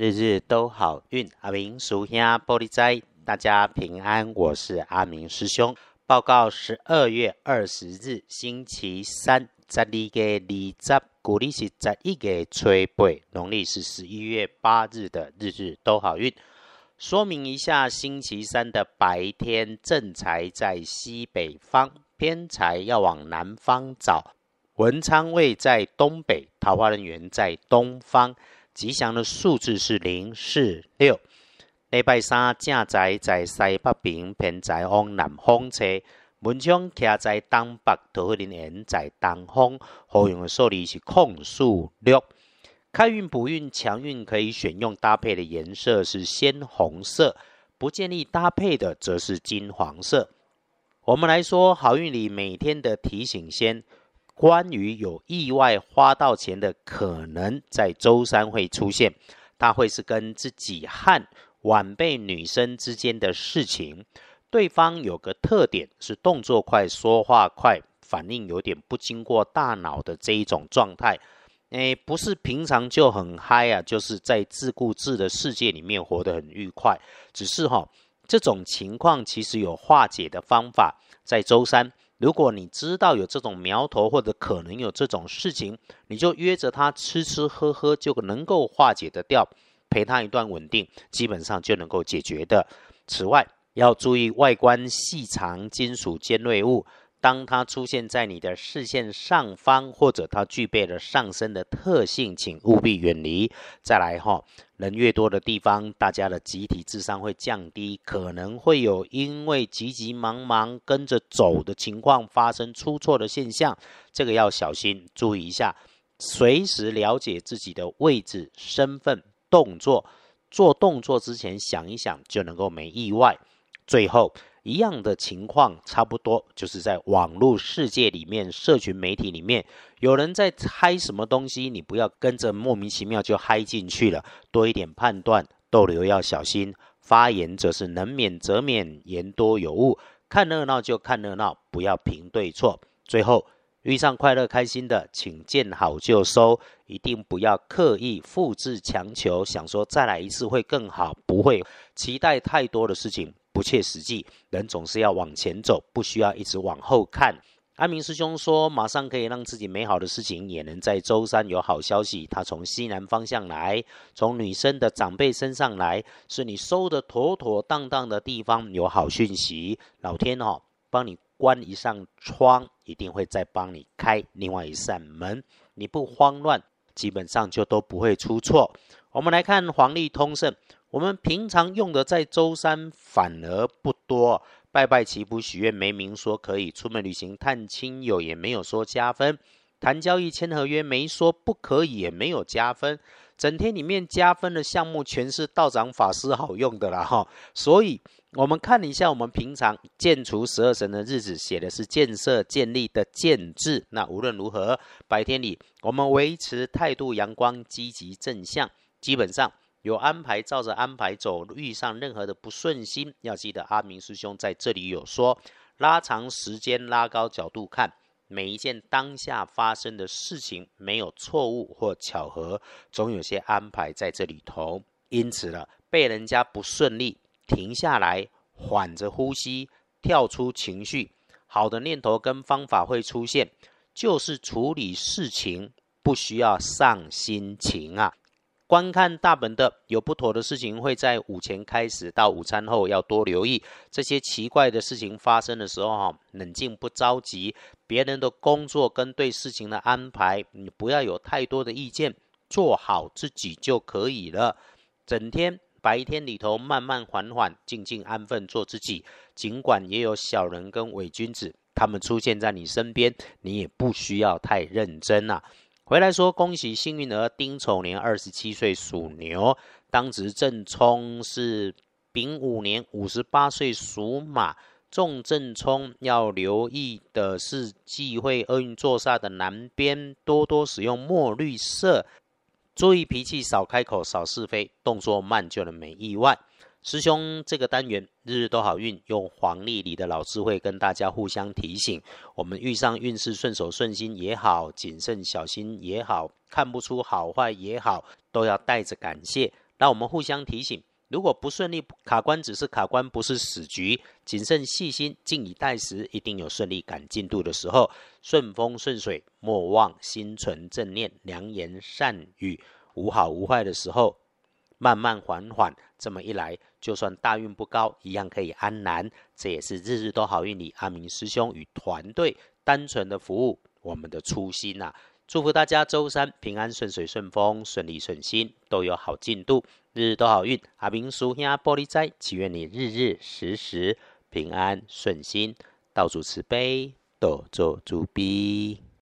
日日都好运。阿明属下玻璃斋，大家平安。我是阿明师兄。报告十二月二十日星期三，十二月二十，古历是十一月初八，农历是十一月八日的日日都好运。说明一下，星期三的白天正财在西北方，偏财要往南方找。文昌位在东北，桃花人缘在东方。吉祥的数字是零四六。礼拜三正在在西北边，偏在往南方车。文昌徛在东北，桃花人缘在东方。好用的数字是空数六。开运补运强运可以选用搭配的颜色是鲜红色，不建议搭配的则是金黄色。我们来说好运里每天的提醒先。关于有意外花到钱的可能，在周三会出现，它会是跟自己和晚辈女生之间的事情。对方有个特点是动作快、说话快、反应有点不经过大脑的这一种状态。诶，不是平常就很嗨啊，就是在自顾自的世界里面活得很愉快。只是哈，这种情况其实有化解的方法，在周三。如果你知道有这种苗头，或者可能有这种事情，你就约着他吃吃喝喝，就能够化解的掉，陪他一段稳定，基本上就能够解决的。此外，要注意外观细长、金属尖锐物。当它出现在你的视线上方，或者它具备了上升的特性，请务必远离。再来哈，人越多的地方，大家的集体智商会降低，可能会有因为急急忙忙跟着走的情况发生出错的现象，这个要小心注意一下，随时了解自己的位置、身份、动作，做动作之前想一想，就能够没意外。最后。一样的情况，差不多就是在网络世界里面，社群媒体里面，有人在嗨什么东西，你不要跟着莫名其妙就嗨进去了，多一点判断，逗留要小心。发言则是能免则免，言多有误。看热闹就看热闹，不要评对错。最后遇上快乐开心的，请见好就收，一定不要刻意复制强求，想说再来一次会更好，不会期待太多的事情。不切实际，人总是要往前走，不需要一直往后看。阿明师兄说，马上可以让自己美好的事情，也能在周三有好消息。他从西南方向来，从女生的长辈身上来，是你收的妥妥当当的地方有好讯息。老天哦，帮你关一扇窗，一定会再帮你开另外一扇门。你不慌乱，基本上就都不会出错。我们来看黄历通胜。我们平常用的在周三反而不多，拜拜祈福许愿没明说可以，出门旅行探亲友也没有说加分，谈交易签合约没说不可以，也没有加分。整天里面加分的项目全是道长法师好用的了哈。所以我们看一下，我们平常建除十二神的日子写的是建设建立的建字。那无论如何，白天里我们维持态度阳光、积极正向，基本上。有安排，照着安排走。遇上任何的不顺心，要记得阿明师兄在这里有说：拉长时间，拉高角度看每一件当下发生的事情，没有错误或巧合，总有些安排在这里头。因此了，被人家不顺利，停下来，缓着呼吸，跳出情绪，好的念头跟方法会出现。就是处理事情，不需要上心情啊。观看大本的有不妥的事情，会在午前开始到午餐后要多留意这些奇怪的事情发生的时候哈，冷静不着急，别人的工作跟对事情的安排，你不要有太多的意见，做好自己就可以了。整天白天里头慢慢缓缓，静静安分做自己，尽管也有小人跟伪君子，他们出现在你身边，你也不需要太认真啊。回来说，恭喜幸运儿丁丑年二十七岁属牛，当值正冲是丙午年五十八岁属马，重正冲要留意的是忌讳厄运坐煞的南边，多多使用墨绿色，注意脾气少开口少是非，动作慢就能没意外。师兄，这个单元日日都好运，用黄历里的老智慧跟大家互相提醒。我们遇上运势顺手顺心也好，谨慎小心也好，看不出好坏也好，都要带着感谢，那我们互相提醒，如果不顺利，卡关只是卡关，不是死局。谨慎细心，静以待时，一定有顺利赶进度的时候。顺风顺水，莫忘心存正念，良言善语，无好无坏的时候，慢慢缓缓，这么一来，就算大运不高，一样可以安然。这也是日日都好运里阿明师兄与团队单纯的服务，我们的初心呐。祝福大家周三平安顺水顺风顺利顺心都有好进度，日日都好运。阿明叔兄玻璃斋，祈愿你日日时时平安顺心，道主慈悲，多做主逼。